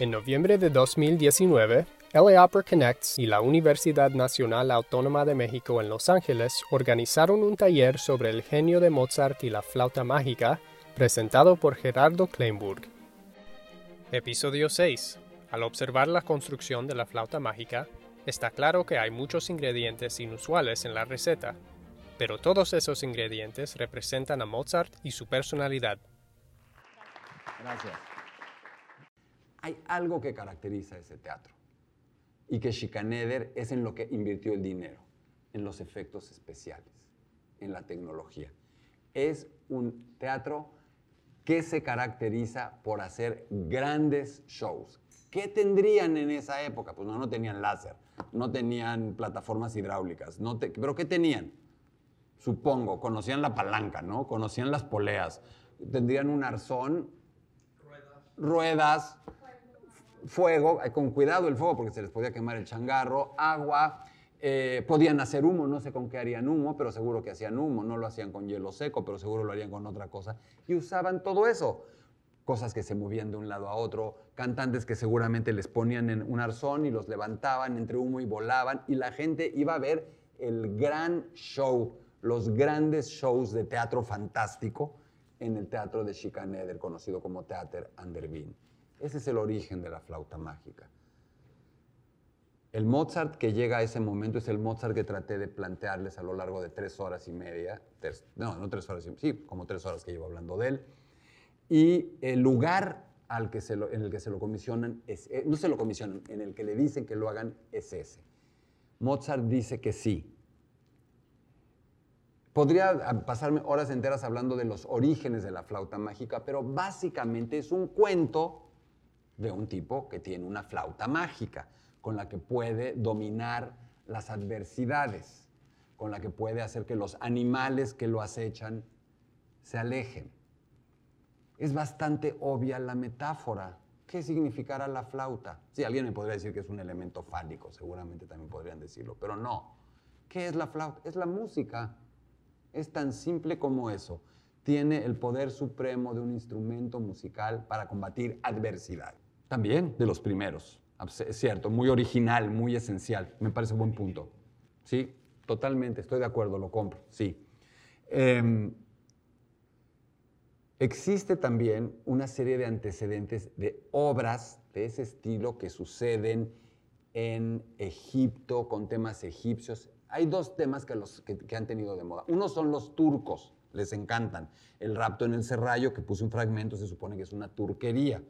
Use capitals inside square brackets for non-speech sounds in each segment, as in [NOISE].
En noviembre de 2019, LA Opera Connects y la Universidad Nacional Autónoma de México en Los Ángeles organizaron un taller sobre el genio de Mozart y la flauta mágica, presentado por Gerardo Kleinburg. Episodio 6. Al observar la construcción de la flauta mágica, está claro que hay muchos ingredientes inusuales en la receta, pero todos esos ingredientes representan a Mozart y su personalidad. Gracias hay algo que caracteriza ese teatro y que Schikaneder es en lo que invirtió el dinero, en los efectos especiales, en la tecnología. Es un teatro que se caracteriza por hacer grandes shows. ¿Qué tendrían en esa época? Pues no, no tenían láser, no tenían plataformas hidráulicas, no pero ¿qué tenían? Supongo, conocían la palanca, ¿no? Conocían las poleas, tendrían un arzón, ruedas, ruedas fuego, con cuidado el fuego porque se les podía quemar el changarro, agua, eh, podían hacer humo, no sé con qué harían humo, pero seguro que hacían humo, no lo hacían con hielo seco, pero seguro lo harían con otra cosa. Y usaban todo eso, cosas que se movían de un lado a otro, cantantes que seguramente les ponían en un arzón y los levantaban entre humo y volaban, y la gente iba a ver el gran show, los grandes shows de teatro fantástico en el teatro de Schikaneder, conocido como Theater an. Ese es el origen de la flauta mágica. El Mozart que llega a ese momento es el Mozart que traté de plantearles a lo largo de tres horas y media, no, no tres horas y media, sí, como tres horas que llevo hablando de él. Y el lugar al que se en el que se lo comisionan, es, eh, no se lo comisionan, en el que le dicen que lo hagan es ese. Mozart dice que sí. Podría pasarme horas enteras hablando de los orígenes de la flauta mágica, pero básicamente es un cuento de un tipo que tiene una flauta mágica, con la que puede dominar las adversidades, con la que puede hacer que los animales que lo acechan se alejen. Es bastante obvia la metáfora. ¿Qué significará la flauta? Sí, alguien me podría decir que es un elemento fálico, seguramente también podrían decirlo, pero no. ¿Qué es la flauta? Es la música. Es tan simple como eso. Tiene el poder supremo de un instrumento musical para combatir adversidad. También de los primeros. Es cierto, muy original, muy esencial. Me parece buen punto. Sí, totalmente, estoy de acuerdo, lo compro, sí. Em, existe también una serie de antecedentes de obras de ese estilo que suceden en Egipto con temas egipcios. Hay dos temas que, los, que han tenido de moda. Uno son los turcos, les encantan. El rapto en el serrallo, que puse un fragmento, se supone que es una turquería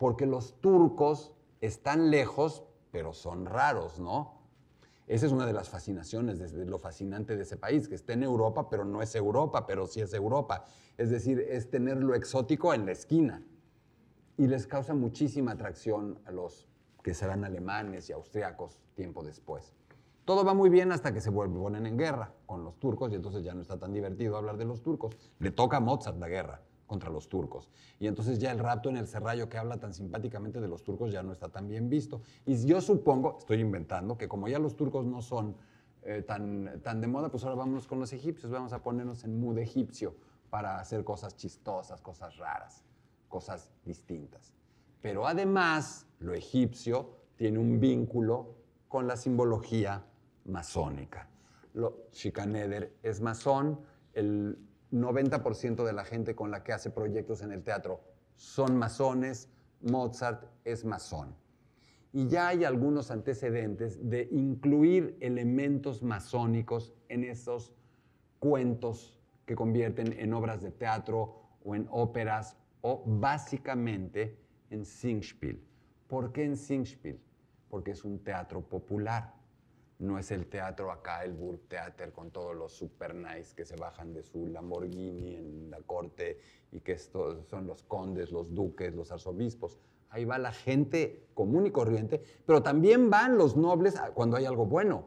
porque los turcos están lejos, pero son raros, ¿no? Esa es una de las fascinaciones, de lo fascinante de ese país, que está en Europa, pero no es Europa, pero sí es Europa. Es decir, es tener lo exótico en la esquina. Y les causa muchísima atracción a los que serán alemanes y austriacos tiempo después. Todo va muy bien hasta que se vuelven en guerra con los turcos y entonces ya no está tan divertido hablar de los turcos. Le toca a Mozart la guerra contra los turcos. Y entonces ya el rapto en el serrallo que habla tan simpáticamente de los turcos ya no está tan bien visto. Y yo supongo, estoy inventando, que como ya los turcos no son eh, tan, tan de moda, pues ahora vamos con los egipcios, vamos a ponernos en mood egipcio para hacer cosas chistosas, cosas raras, cosas distintas. Pero además, lo egipcio tiene un vínculo con la simbología masónica. Lo, Schikaneder es masón, el 90% de la gente con la que hace proyectos en el teatro son masones, Mozart es masón. Y ya hay algunos antecedentes de incluir elementos masónicos en esos cuentos que convierten en obras de teatro o en óperas o básicamente en Singspiel. ¿Por qué en Singspiel? Porque es un teatro popular no es el teatro acá, el Burgtheater, con todos los super nice que se bajan de su Lamborghini en la corte y que estos son los condes, los duques, los arzobispos. Ahí va la gente común y corriente, pero también van los nobles cuando hay algo bueno.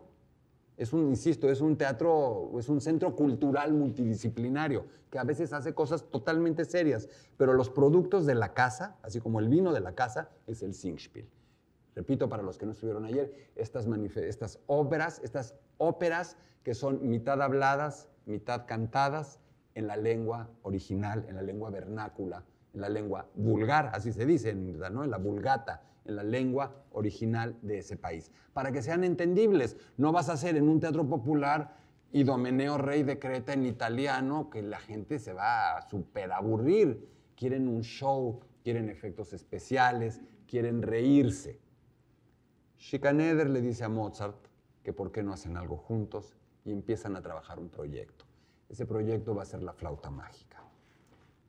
Es un, insisto, es un teatro, es un centro cultural multidisciplinario que a veces hace cosas totalmente serias, pero los productos de la casa, así como el vino de la casa, es el Singspiel. Repito, para los que no estuvieron ayer, estas, estas obras, estas óperas que son mitad habladas, mitad cantadas en la lengua original, en la lengua vernácula en la lengua vulgar, así se dice, ¿no? en la vulgata, en la lengua original de ese país, para que sean entendibles. No vas a hacer en un teatro popular Idomeneo Rey de Creta en italiano, que la gente se va a super aburrir. Quieren un show, quieren efectos especiales, quieren reírse. Schikaneder le dice a Mozart que por qué no hacen algo juntos y empiezan a trabajar un proyecto. Ese proyecto va a ser la flauta mágica.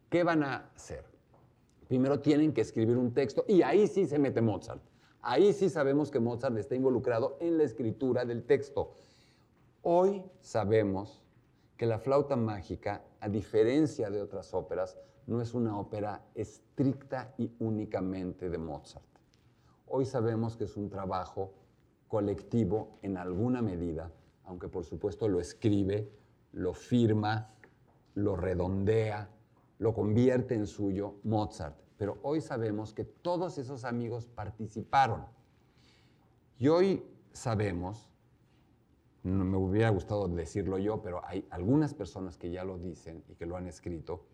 ¿Qué van a hacer? Primero tienen que escribir un texto y ahí sí se mete Mozart. Ahí sí sabemos que Mozart está involucrado en la escritura del texto. Hoy sabemos que la flauta mágica, a diferencia de otras óperas, no es una ópera estricta y únicamente de Mozart. Hoy sabemos que es un trabajo colectivo en alguna medida, aunque por supuesto lo escribe, lo firma, lo redondea, lo convierte en suyo Mozart. Pero hoy sabemos que todos esos amigos participaron. Y hoy sabemos, no me hubiera gustado decirlo yo, pero hay algunas personas que ya lo dicen y que lo han escrito,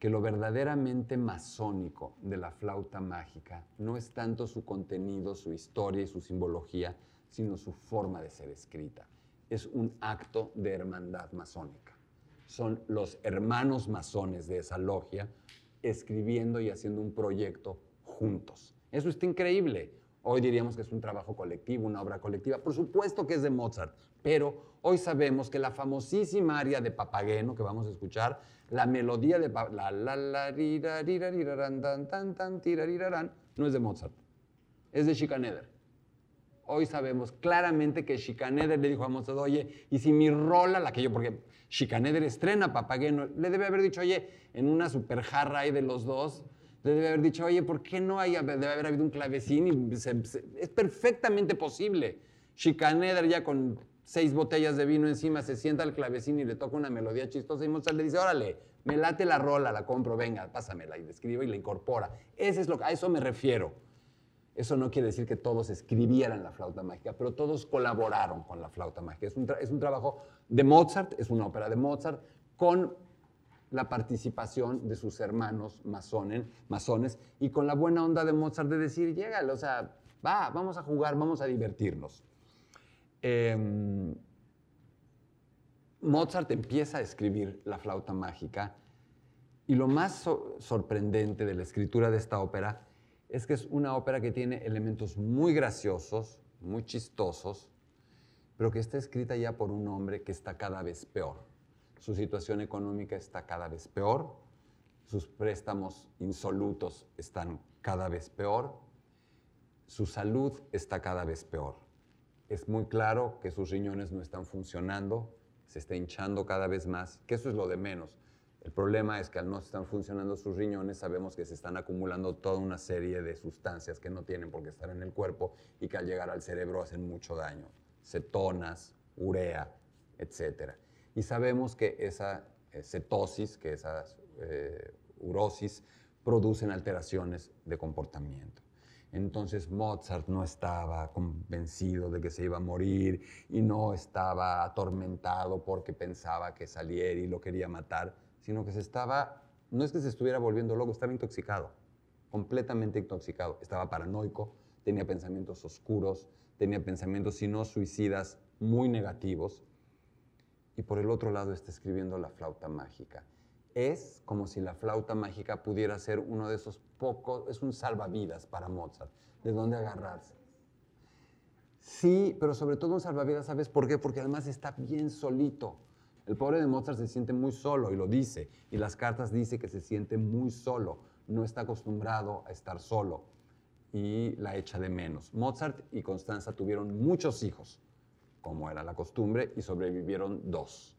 que lo verdaderamente masónico de la flauta mágica no es tanto su contenido, su historia y su simbología, sino su forma de ser escrita. Es un acto de hermandad masónica. Son los hermanos masones de esa logia escribiendo y haciendo un proyecto juntos. Eso está increíble. Hoy diríamos que es un trabajo colectivo, una obra colectiva. Por supuesto que es de Mozart, pero hoy sabemos que la famosísima aria de Papageno que vamos a escuchar, la melodía de la la la rira rira tan tan tan no es de Mozart, es de Schikaneder. Hoy sabemos claramente que Schikaneder le dijo a Mozart, oye, y si mi rola, la que yo, porque Schikaneder estrena Papageno, le debe haber dicho, oye, en una super jarra ahí de los dos, debe haber dicho, oye, ¿por qué no hay, debe haber habido un clavecín? Es perfectamente posible. Schikaneder ya con seis botellas de vino encima se sienta al clavecín y le toca una melodía chistosa y Mozart le dice, órale, me late la rola, la compro, venga, pásamela y le escribo y la incorpora. Ese es lo, a eso me refiero. Eso no quiere decir que todos escribieran la flauta mágica, pero todos colaboraron con la flauta mágica. Es un, es un trabajo de Mozart, es una ópera de Mozart, con la participación de sus hermanos masones, y con la buena onda de Mozart de decir, llégale, o sea, va, vamos a jugar, vamos a divertirnos. Em, Mozart empieza a escribir la flauta mágica y lo más sorprendente de la escritura de esta ópera es que es una ópera que tiene elementos muy graciosos, muy chistosos, pero que está escrita ya por un hombre que está cada vez peor. Su situación económica está cada vez peor, sus préstamos insolutos están cada vez peor, su salud está cada vez peor. Es muy claro que sus riñones no están funcionando, se está hinchando cada vez más, que eso es lo de menos. El problema es que al no estar funcionando sus riñones, sabemos que se están acumulando toda una serie de sustancias que no tienen por qué estar en el cuerpo y que al llegar al cerebro hacen mucho daño. Cetonas, urea, etc. Y sabemos que esa eh, cetosis, que esas eh, urosis, producen alteraciones de comportamiento. Entonces Mozart no estaba convencido de que se iba a morir y no estaba atormentado porque pensaba que Salieri lo quería matar, sino que se estaba, no es que se estuviera volviendo loco, estaba intoxicado, completamente intoxicado. Estaba paranoico, tenía pensamientos oscuros, tenía pensamientos, si no suicidas, muy negativos. Y por el otro lado está escribiendo la flauta mágica es como si la flauta mágica pudiera ser uno de esos pocos, es un salvavidas para Mozart, de dónde agarrarse. Sí, pero sobre todo un salvavidas, ¿sabes por qué? Porque además está bien solito. El pobre de Mozart se siente muy solo y lo dice, y las cartas dice que se siente muy solo, no está acostumbrado a estar solo y la echa de menos. Mozart y Constanza tuvieron muchos hijos, como era la costumbre, y sobrevivieron dos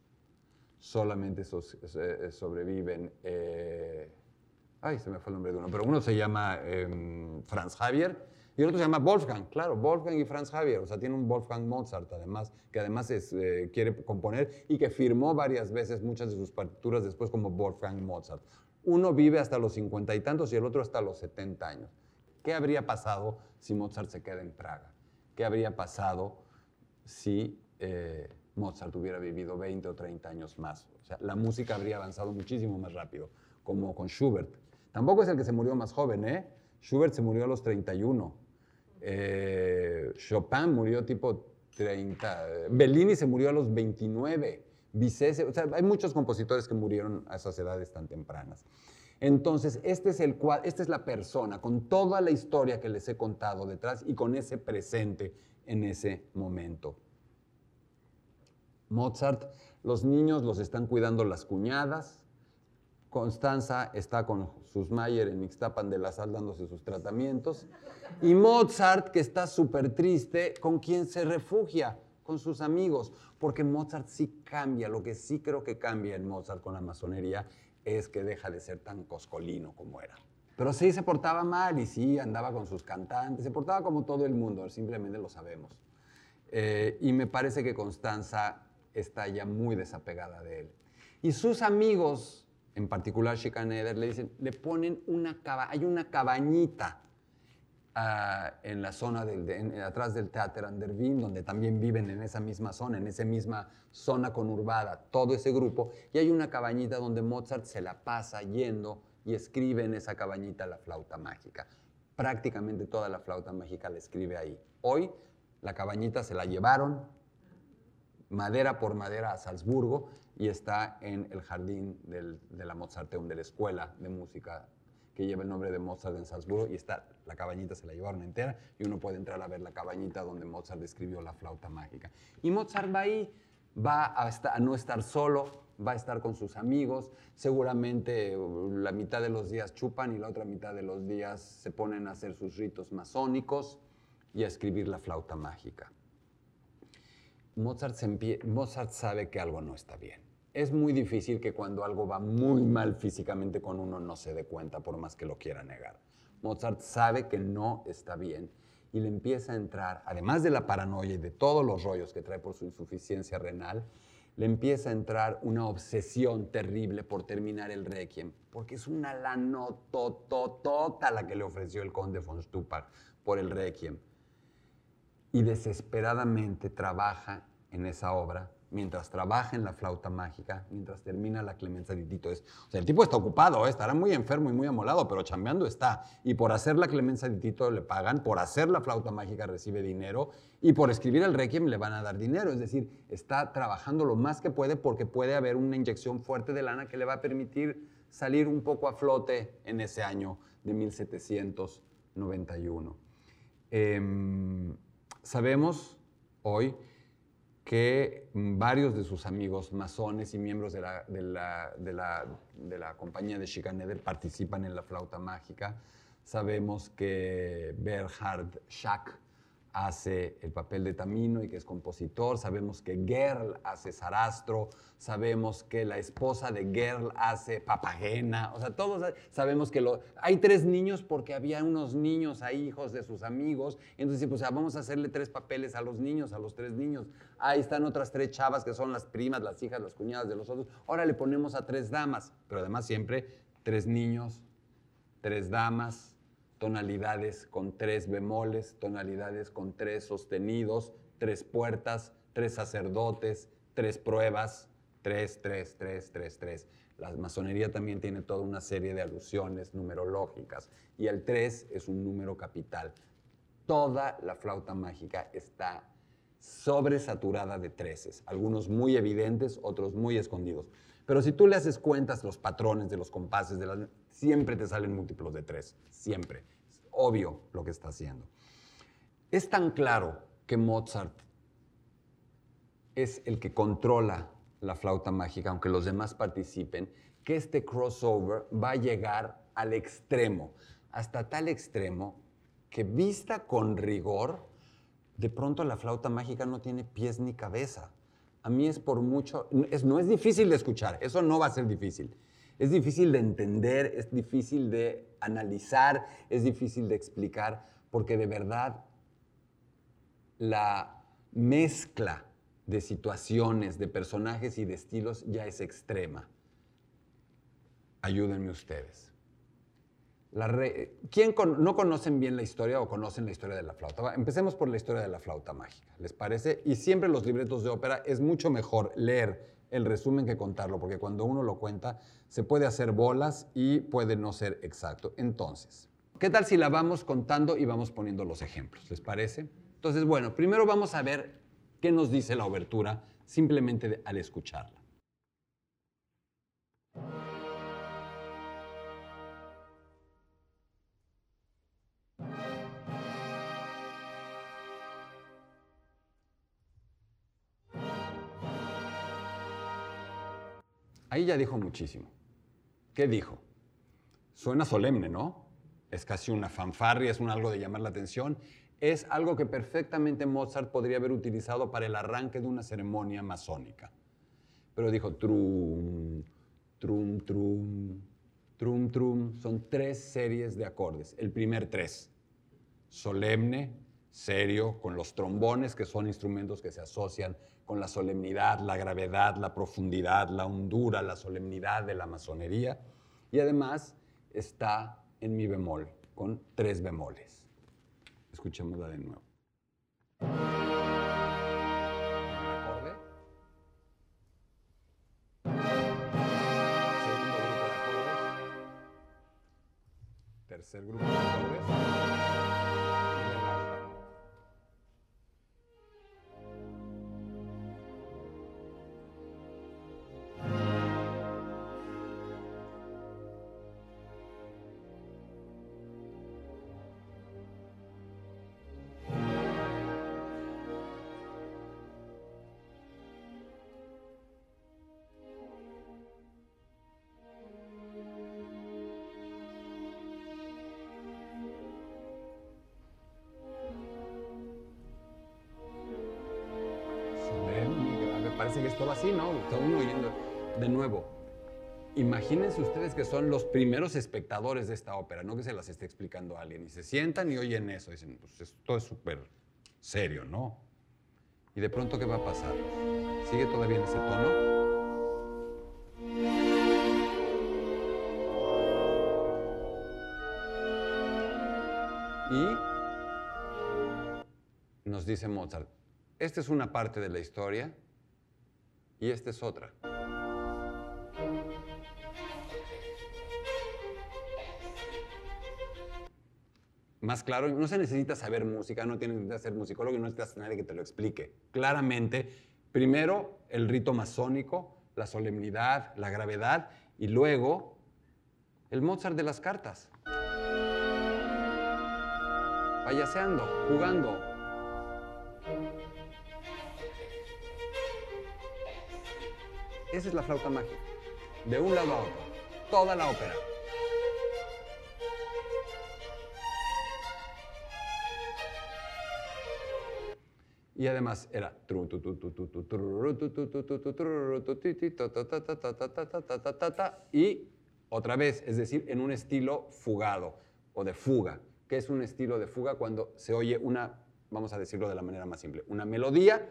solamente eh, sobreviven, eh, ay, se me fue el nombre de uno, pero uno se llama em, Franz Javier y el otro se llama Wolfgang, claro, Wolfgang y Franz Javier, o sea, tiene un Wolfgang Mozart además, que además eh, quiere componer y que firmó varias veces muchas de sus partituras después como Wolfgang Mozart. Uno vive hasta los cincuenta y tantos y el otro hasta los setenta años. ¿Qué habría pasado si Mozart se queda en Praga? ¿Qué habría pasado si... Mozart hubiera vivido 20 o 30 años más. O sea, la música habría avanzado muchísimo más rápido, como con Schubert. Tampoco es el que se murió más joven, ¿eh? Schubert se murió a los 31. Eh, Chopin murió tipo 30. Bellini se murió a los 29. Bizet, o sea, hay muchos compositores que murieron a esas edades tan tempranas. Entonces, este es el, esta es la persona con toda la historia que les he contado detrás y con ese presente en ese momento. Mozart, los niños los están cuidando las cuñadas, Constanza está con sus Mayer en Ixtapan de la Sal dándose sus tratamientos. Y Mozart, que está súper triste, ¿con quién se refugia? Con sus amigos. Porque Mozart sí cambia. Lo que sí creo que cambia en Mozart con la masonería es que deja de ser tan coscolino como era. Pero sí se portaba mal y sí andaba con sus cantantes. Se portaba como todo el mundo, simplemente lo sabemos. Eh, y me parece que Constanza está ya muy desapegada de él. Y sus amigos en particular Schikaneder, le dicen, le ponen una hay una cabañita ah, en la zona del, atrás del Teatro Andervin, donde también viven en esa misma zona, en esa misma zona conurbada, todo ese grupo, y hay una cabañita donde Mozart se la pasa yendo y escribe en esa cabañita la flauta mágica. Prácticamente toda la flauta mágica la escribe ahí. Hoy la cabañita se la llevaron madera por madera a Salzburgo y está en el jardín de la Mozarteum, de la escuela de música que lleva el nombre de Mozart en Salzburgo y está, la cabañita se la llevaron entera y uno puede entrar a ver la cabañita donde Mozart escribió la flauta mágica. Y Mozart va ahí, va a, a no estar solo, va a estar con sus amigos, seguramente uh, la mitad de los días chupan y la otra mitad de los días se ponen a hacer sus ritos masónicos y a escribir la flauta mágica. Mozart, Mozart sabe que algo no está bien. Es muy difícil que cuando algo va muy mal físicamente con uno no se dé cuenta por más que lo quiera negar. Mozart sabe que no está bien y le empieza a entrar, además de la paranoia y de todos los rollos que trae por su insuficiencia renal, le empieza a entrar una obsesión terrible por terminar el Requiem, porque es una lanotototota la que le ofreció el conde von Stuppach por el Requiem. Y desesperadamente trabaja en esa obra, mientras trabaja en la flauta mágica, mientras termina la clemencia de Tito. Es, o sea, el tipo está ocupado, ¿eh? estará muy enfermo y muy amolado, pero chambeando está. Y por hacer la clemencia de Tito le pagan, por hacer la flauta mágica recibe dinero y por escribir el requiem le van a dar dinero. Es decir, está trabajando lo más que puede porque puede haber una inyección fuerte de lana que le va a permitir salir un poco a flote en ese año de 1791. Sabemos hoy que varios de sus amigos masones y miembros de la, de la, de la, compañía de Schikaneder participan en la flauta mágica. Sabemos que Berhard Schack hace el papel de Tamino y que es compositor, sabemos que Gerl hace Sarastro, sabemos que la esposa de Gerl hace Papagena, o sea, todos sabemos que lo, hay tres niños porque había unos niños ahí, hijos de sus amigos, entonces pues vamos a hacerle tres papeles a los niños, a los tres niños. Ahí están otras tres chavas que son las primas, las hijas, las cuñadas de los otros. Ahora le ponemos a tres damas, pero además siempre tres niños, tres damas, tonalidades con tres bemoles, tonalidades con tres sostenidos, tres puertas, tres sacerdotes, tres pruebas, tres, tres, tres, tres, tres. La masonería también tiene toda una serie de alusiones numerológicas y el tres es un número capital. Toda la flauta mágica está sobresaturada de treces, algunos muy evidentes, otros muy escondidos. Pero si tú le haces cuentas los patrones de los compases, de las, siempre te salen múltiplos de tres, siempre. Es obvio lo que está haciendo. Es tan claro que Mozart es el que controla la flauta mágica, aunque los demás participen, que este crossover va a llegar al extremo, hasta tal extremo que vista con rigor, de pronto la flauta mágica no tiene pies ni cabeza a mí es por mucho, no es difícil de escuchar, eso no va a ser difícil. Es difícil de entender, es difícil de analizar, es difícil de explicar, porque de verdad la mezcla de situaciones, de personajes y de estilos ya es extrema. Ayúdenme ustedes. ¿Quién no conocen bien la historia o conocen la historia de la flauta? empecemos por la historia de la flauta mágica, ¿les parece? Y siempre los libretos de ópera es mucho mejor leer el resumen que contarlo, porque cuando uno lo cuenta se puede hacer bolas y puede no ser exacto. Entonces, ¿qué tal si la vamos contando y vamos poniendo los ejemplos? ¿Les parece? Entonces, bueno, primero vamos a ver qué nos dice la obertura simplemente al escucharla. Ahí ya dijo muchísimo. ¿Qué dijo? Suena solemne, ¿no? Es casi una fanfarria, es un algo de llamar la atención. Es algo que perfectamente Mozart podría haber utilizado para el arranque de una ceremonia masónica. Pero dijo trum, trum, trum, trum, trum. Son tres series de acordes. El primer tres. Solemne, serio, con los trombones, que son instrumentos que se asocian con la solemnidad, la gravedad, la profundidad, la hondura, la solemnidad de la masonería. Y además está en mi bemol, con tres bemoles. Escuchémosla de nuevo. Tercer grupo que esto así, ¿no? Está uno oyendo de nuevo. Imagínense ustedes que son los primeros espectadores de esta ópera, no que se las esté explicando alguien. Y se sientan y oyen eso. dicen, pues esto es súper serio, ¿no? Y de pronto, ¿qué va a pasar? ¿Sigue todavía en ese tono? Y nos dice Mozart, esta es una parte de la historia y esta es otra. Más claro, no se necesita saber música, no tienes que ser musicólogo y no necesitas nadie que te lo explique. Claramente, primero el rito masónico, la solemnidad, la gravedad y luego el Mozart de las cartas. Payaseando, jugando, Esa es la flauta mágica. De un lado a otro. Toda la ópera. Y además era y otra vez, es decir, en un estilo fugado o de fuga. que es un estilo de fuga? Cuando se oye una, vamos a decirlo de la manera más simple, una melodía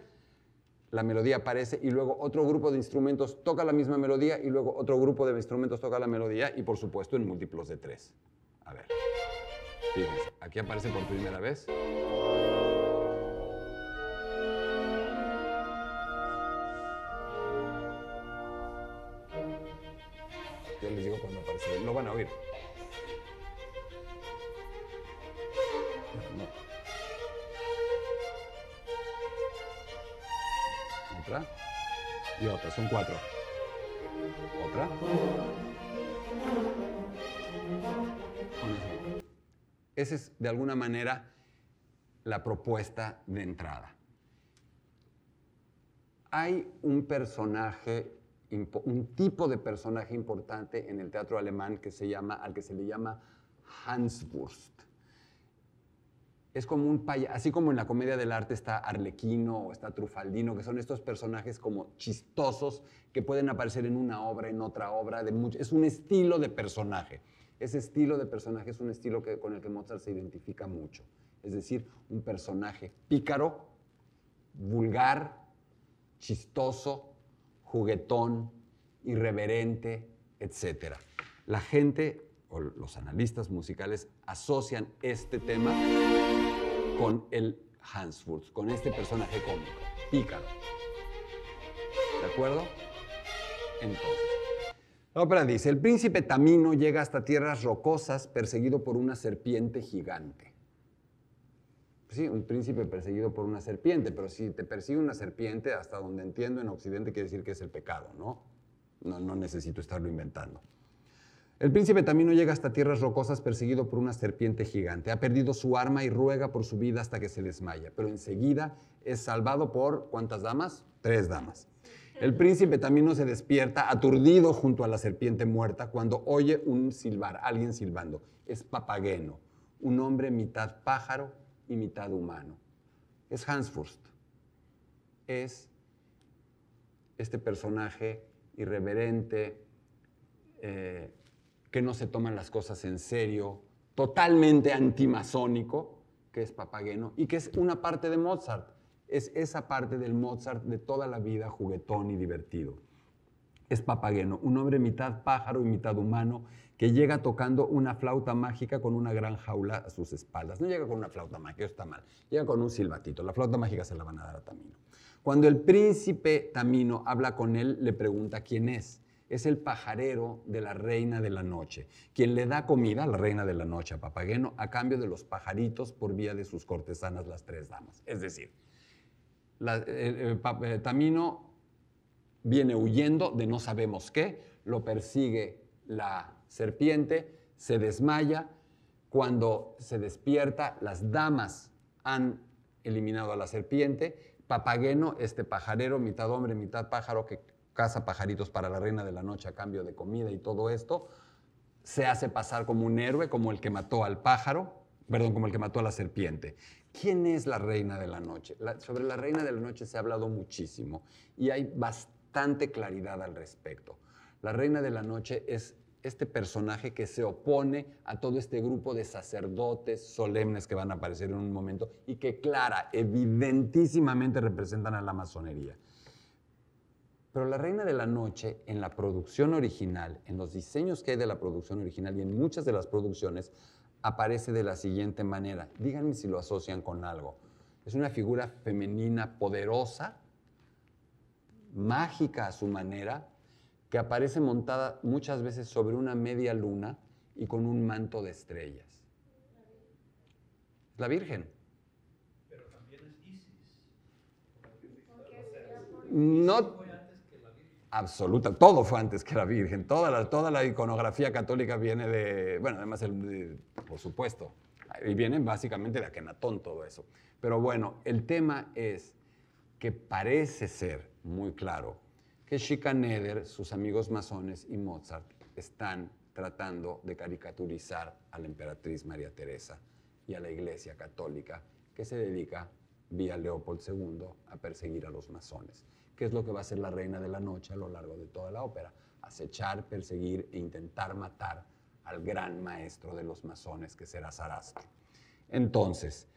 la melodía aparece y luego otro grupo de instrumentos toca la misma melodía y luego otro grupo de instrumentos toca la melodía y por supuesto en múltiplos de tres. A ver, fíjense, aquí aparece por primera vez. Yo les digo cuando aparece, lo van a oír. Y otra, son cuatro. Otra. Esa es de alguna manera la propuesta de entrada. Hay un personaje, un tipo de personaje importante en el teatro alemán que se llama, al que se le llama Hanswurst es como un payaso, así como en la comedia del arte está Arlequino o está Trufaldino, que son estos personajes como chistosos que pueden aparecer en una obra, en otra obra, de es un estilo de personaje. Ese estilo de personaje es un estilo que, con el que Mozart se identifica mucho. Es decir, un personaje pícaro, vulgar, chistoso, juguetón, irreverente, etc. La gente o los analistas musicales asocian este tema con el Hanswurst, con este personaje cómico, pícaro. ¿De acuerdo? Entonces, la ópera dice, el príncipe Tamino llega hasta tierras rocosas perseguido por una serpiente gigante. Sí, un príncipe perseguido por una serpiente, pero si te persigue una serpiente, hasta donde entiendo en Occidente quiere decir que es el pecado, ¿no? No, no necesito estarlo inventando. El príncipe Tamino llega hasta tierras rocosas perseguido por una serpiente gigante. Ha perdido su arma y ruega por su vida hasta que se desmaya, pero enseguida es salvado por ¿cuántas damas? Tres damas. El príncipe Tamino se despierta aturdido junto a la serpiente muerta cuando oye un silbar, alguien silbando. Es Papageno, un hombre mitad pájaro y mitad humano. Es Hansfurst. Es este personaje irreverente, eh, que no se toman las cosas en serio, totalmente antimasónico, que es Papageno, y que es una parte de Mozart. Es esa parte del Mozart de toda la vida juguetón y divertido. Es Papageno, un hombre mitad pájaro y mitad humano que llega tocando una flauta mágica con una gran jaula a sus espaldas. No llega con una flauta mágica, está mal. Llega con un silbatito. La flauta mágica se la van a dar a Tamino. Cuando el príncipe Tamino habla con él, le pregunta quién es. Es el pajarero de la reina de la noche, quien le da comida a la reina de la noche, a Papageno, a cambio de los pajaritos por vía de sus cortesanas, las tres damas. Es decir, Tamino viene huyendo de no sabemos qué, lo persigue la serpiente, se desmaya, cuando se despierta, las damas han eliminado a la serpiente, Papageno, este pajarero, mitad hombre, mitad pájaro, que caza pajaritos para la reina de la noche a cambio de comida y todo esto, se hace pasar como un héroe, como el que mató al pájaro, perdón, como el que mató a la serpiente. ¿Quién es la reina de la noche? sobre la reina de la noche se ha hablado muchísimo y hay bastante claridad al respecto. La reina de la noche es este personaje que se opone a todo este grupo de sacerdotes solemnes que van a aparecer en un momento y que clara, evidentísimamente representan a la masonería. Pero la Reina de la Noche, en la producción original, en los diseños que hay de la producción original y en muchas de las producciones, aparece de la siguiente manera. Díganme si lo asocian con algo. Es una figura femenina poderosa, mágica a su manera, que aparece montada muchas veces sobre una media luna y con un manto de estrellas. La Virgen. Pero también es Isis. No, absoluta, todo fue antes que la Virgen, toda la, toda la iconografía católica viene de, bueno, además, el, por supuesto, y viene básicamente de Akenatón todo eso. Pero bueno, el tema es que parece ser muy claro que Schikaneder, sus amigos masones y Mozart están tratando de caricaturizar a la emperatriz María Teresa y a la Iglesia Católica que se dedica, vía Leopold II, a perseguir a los masones. ¿Qué es lo que va a hacer la reina de la noche a lo largo de toda la ópera? Acechar, perseguir e intentar matar al gran maestro de los masones que será Sarastro. Entonces,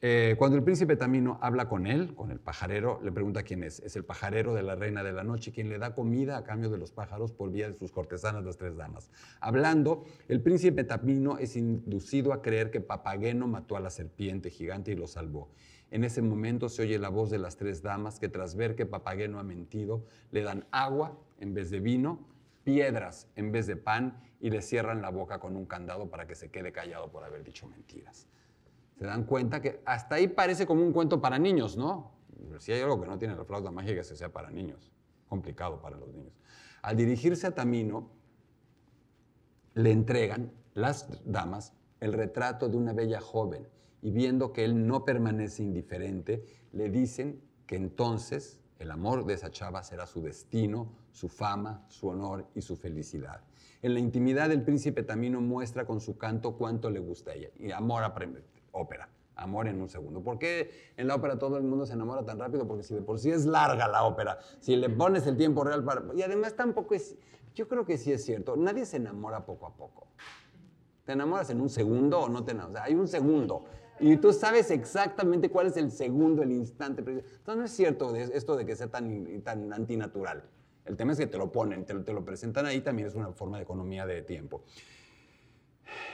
eh, cuando el príncipe Tamino habla con él, con el pajarero, le pregunta quién es. Es el pajarero de la reina de la noche, quien le da comida a cambio de los pájaros por vía de sus cortesanas, las tres damas. Hablando, el príncipe Tamino es inducido a creer que Papageno mató a la serpiente gigante y lo salvó. En ese momento se oye la voz de las tres damas que tras ver que Papageno ha mentido, le dan agua en vez de vino, piedras en vez de pan y le cierran la boca con un candado para que se quede callado por haber dicho mentiras se dan cuenta que hasta ahí parece como un cuento para niños, ¿no? si hay algo que no tiene la flauta mágica que sea para niños, complicado para los niños. Al dirigirse a Tamino, le entregan las damas el retrato de una bella joven y viendo que él no permanece indiferente, le dicen que entonces el amor de esa chava será su destino, su fama, su honor y su felicidad. En la intimidad el príncipe Tamino muestra con su canto cuánto le gusta a ella y amor aprende ópera. Amor en un segundo. ¿Por qué en la ópera todo el mundo se enamora tan rápido? Porque si de por sí es larga la ópera, si le pones el tiempo real para... Y además tampoco es... Yo creo que sí es cierto. Nadie se enamora poco a poco. ¿Te enamoras en un segundo o no te enamoras? O sea, hay un segundo. Y tú sabes exactamente cuál es el segundo, el instante. Entonces no es cierto esto de que sea tan, tan antinatural. El tema es que te lo ponen, te, te lo presentan ahí, también es una forma de economía de tiempo.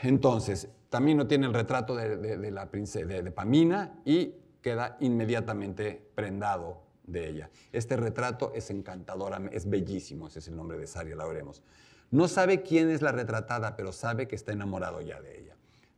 Entonces, Tamino tiene el retrato de, la princesa, de, Pamina y queda inmediatamente prendado de ella. Este retrato es encantador, es bellísimo, ese es el nombre de Saria, la veremos. No sabe quién es la retratada, pero sabe que está enamorado ya de ella.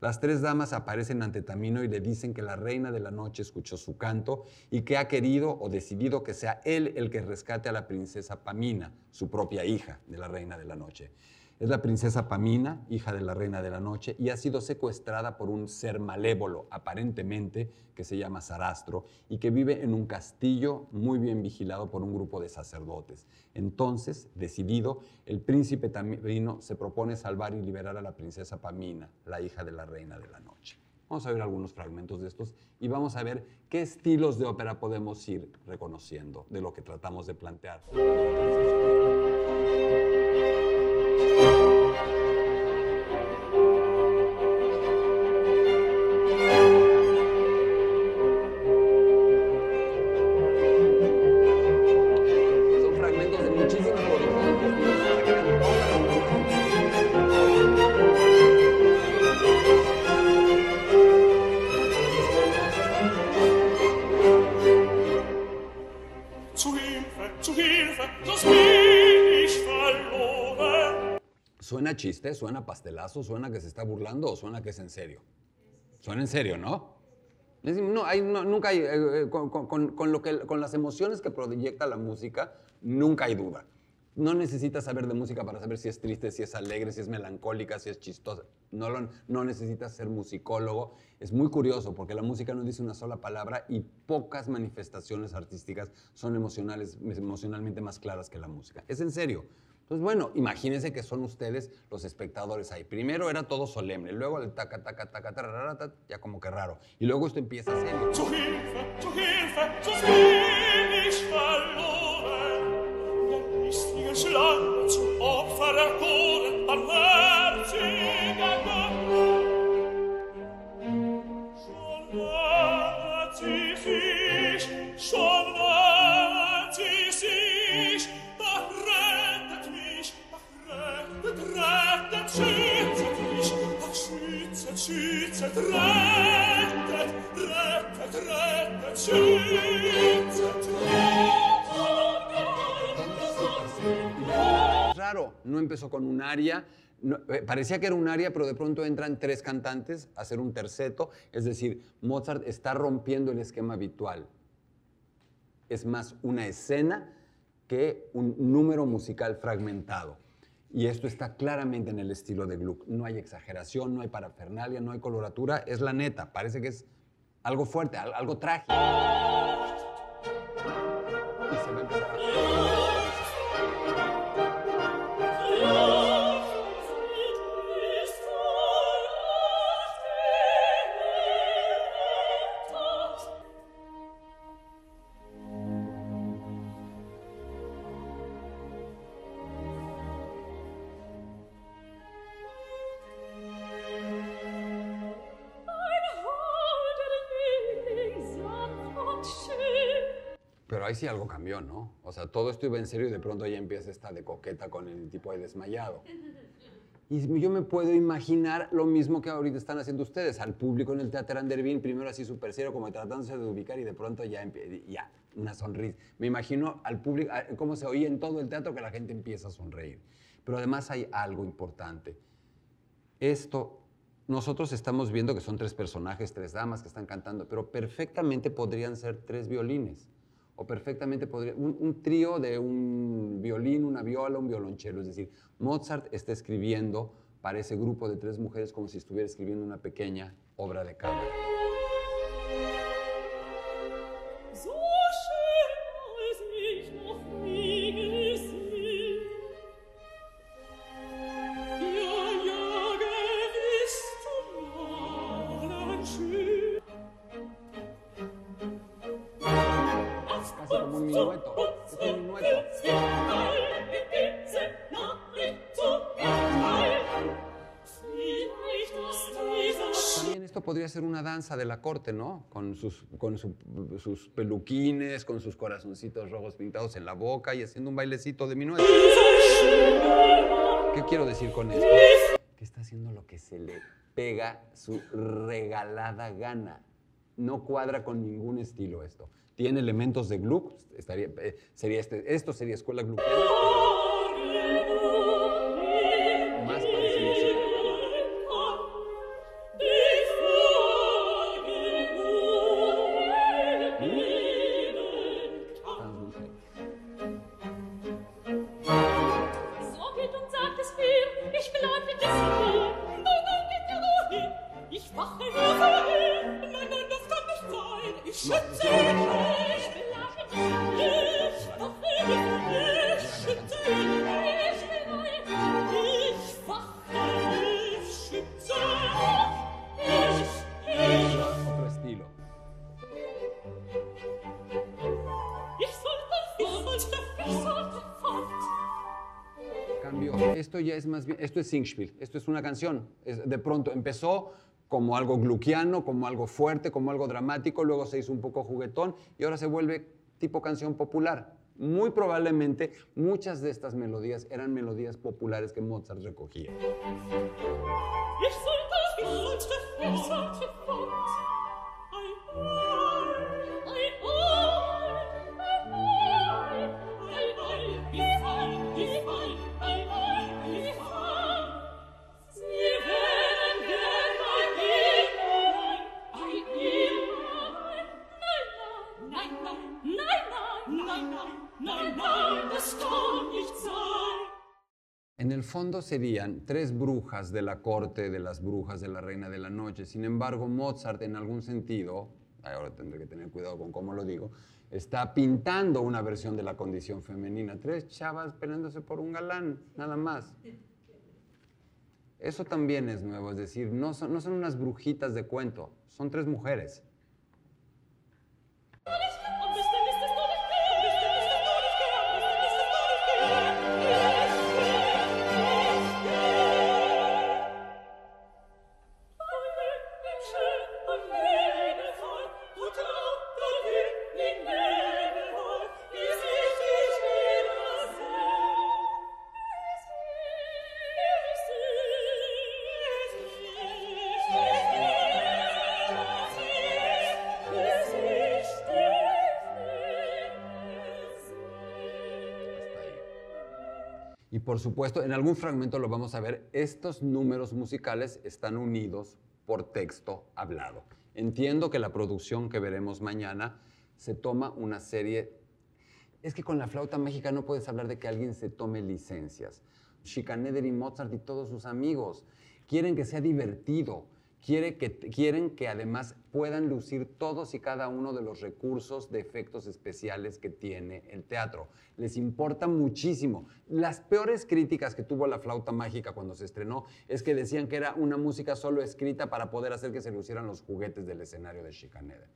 Las tres damas aparecen ante Tamino y le dicen que la reina de la noche escuchó su canto y que ha querido o decidido que sea él el que rescate a la princesa Pamina, su propia hija de la reina de la noche. Es la princesa Pamina, hija de la reina de la noche, y ha sido secuestrada por un ser malévolo, aparentemente, que se llama Sarastro, y que vive en un castillo muy bien vigilado por un grupo de sacerdotes. Entonces, decidido, el príncipe Tamino se propone salvar y liberar a la princesa Pamina, la hija de la reina de la noche. Vamos a ver algunos fragmentos de estos y vamos a ver qué estilos de ópera podemos ir reconociendo de lo que tratamos de plantear. ¿Suena chiste? ¿Suena pastelazo? ¿Suena que se está burlando o suena que es en serio? Suena en serio, ¿no? No, hay, nunca hay, eh, eh, con, lo que, con las emociones que proyecta la música, nunca hay duda. No necesitas saber de música para saber si es triste, si es alegre, si es melancólica, si es chistosa. No, no necesitas ser musicólogo. Es muy curioso porque la música no dice una sola palabra y pocas manifestaciones artísticas son emocionales, emocionalmente más claras que la música. Es en serio. Entonces, bueno, imagínense que son ustedes los espectadores ahí. Primero era todo solemne, luego el taca, taca, taca, taca, ya como que raro. Y luego esto empieza a ser... Raro, no empezó con un aria, eh, parecía que era un aria, pero de pronto entran tres cantantes a hacer un terceto, es decir, Mozart está rompiendo el esquema habitual. Es más una escena que un número musical fragmentado. Y esto está claramente en el estilo de Gluck. No hay exageración, no hay parafernalia, no hay coloratura. Es la neta. Parece que es algo fuerte, algo trágico. Y se. Ahí sí algo cambió, ¿no? O sea, todo esto iba en serio y de pronto ya empieza esta de coqueta con el tipo de desmayado. [LAUGHS] Y yo me puedo imaginar lo mismo que ahorita están haciendo ustedes, al público en el Teatro Andervin, primero así súper serio, como tratándose de ubicar y de pronto ya, ya una sonrisa. Me imagino al público, cómo se oía en todo el teatro que la gente empieza a sonreír. Pero además hay algo importante. Esto, nosotros estamos viendo que son tres personajes, tres damas que están cantando, pero perfectamente podrían ser tres violines o perfectamente podría, un, trío de un violín, una viola, un violonchelo. Es decir, Mozart está escribiendo para ese grupo de tres mujeres como si estuviera escribiendo una pequeña obra de cámara. De la corte, ¿no? Con sus, con sus peluquines, con sus corazoncitos rojos pintados en la boca y haciendo un bailecito de minueto. ¿Qué quiero decir con esto? Que está haciendo lo que se le pega su regalada gana. no cuadra con ningún estilo esto. Tiene elementos de Gluck, estaría, eh, sería este, esto sería escuela gluckiana. Esto es Singspiel, esto es una canción. Es- de pronto empezó como algo gluckiano, como algo fuerte, como algo dramático, luego se hizo un poco juguetón y ahora se vuelve tipo canción popular. Muy probablemente muchas de estas melodías eran melodías populares que Mozart recogía. Fondo serían tres brujas de la corte de las brujas de la reina de la noche. Sin embargo, Mozart en algún sentido, ahora tendré que tener cuidado con cómo lo digo, está pintando una versión de la condición femenina. Tres chavas peleándose por un galán, nada más. Eso también es nuevo, es decir, no son, no son unas brujitas de cuento, son tres mujeres. Por supuesto, en algún fragmento lo vamos a ver, estos números musicales están unidos por texto hablado. Entiendo que la producción que veremos mañana se toma una serie... Es que con la flauta mágica no puedes hablar de que alguien se tome licencias. Schikaneder y Mozart y todos sus amigos quieren que sea divertido, quiere que, quieren que además puedan lucir todos y cada uno de los recursos de efectos especiales que tiene el teatro. Les importa muchísimo. Las peores críticas que tuvo la flauta mágica cuando se estrenó es que decían que era una música solo escrita para poder hacer que se lucieran los juguetes del escenario de Schikaneder.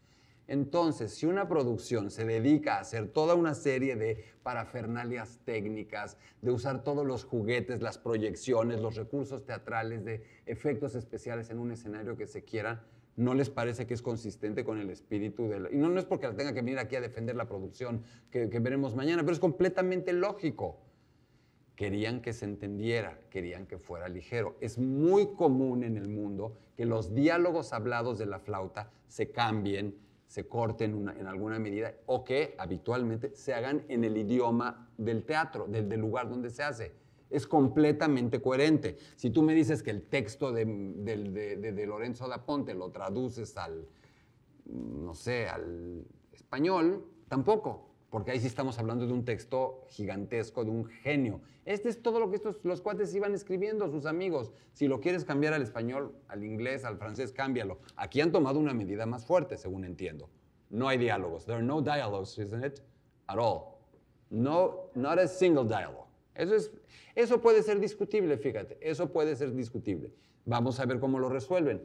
Entonces, si una producción se dedica a hacer toda una serie de parafernalias técnicas, de usar todos los juguetes, las proyecciones, los recursos teatrales, de efectos especiales en un escenario que se quieran, ¿no les parece que es consistente con el espíritu de la... Y no, no es porque tenga que venir aquí a defender la producción que, que veremos mañana, pero es completamente lógico querían que se entendiera, querían que fuera ligero. Es muy común en el mundo que los diálogos hablados de la flauta se cambien, se corten en alguna medida o que habitualmente se hagan en el idioma del teatro, del, lugar donde se hace. Es completamente coherente. Si tú me dices que el texto de, de- de- de Lorenzo da Ponte lo traduces al, no sé, al español, tampoco, porque ahí sí estamos hablando de un texto gigantesco, de un genio. Este es todo lo que estos, los cuates iban escribiendo, sus amigos. Si lo quieres cambiar al español, al inglés, al francés, cámbialo. Aquí han tomado una medida más fuerte, según entiendo. No hay diálogos. There are no dialogues, isn't it? At all. No, not a single dialogue. Eso, es, eso puede ser discutible, fíjate. Eso puede ser discutible. Vamos a ver cómo lo resuelven.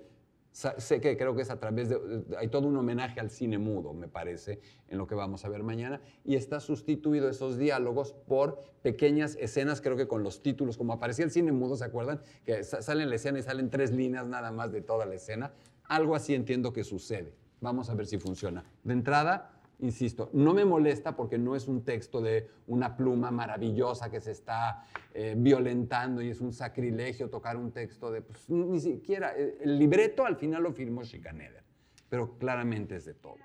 Sé que creo que es a través de... Hay todo un homenaje al cine mudo, me parece, en lo que vamos a ver mañana. Y está sustituido esos diálogos por pequeñas escenas, creo que con los títulos, como aparecía el cine mudo, ¿se acuerdan? Que sa- sale en la escena y salen tres líneas nada más de toda la escena. Algo así entiendo que sucede. Vamos a ver si funciona. De entrada, insisto, no me molesta porque no es un texto de una pluma maravillosa que se está eh, violentando y es un sacrilegio tocar un texto de, pues, ni siquiera, eh, el libreto al final lo firmó Schikaneder. pero claramente es de todos.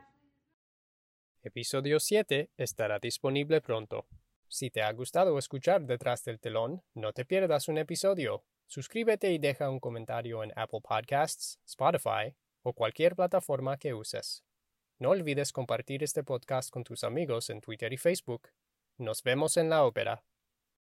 Episodio 7 estará disponible pronto. Si te ha gustado escuchar Detrás del telón, no te pierdas un episodio. Suscríbete y deja un comentario en Apple Podcasts, Spotify o cualquier plataforma que uses. No olvides compartir este podcast con tus amigos en Twitter y Facebook. Nos vemos en la ópera.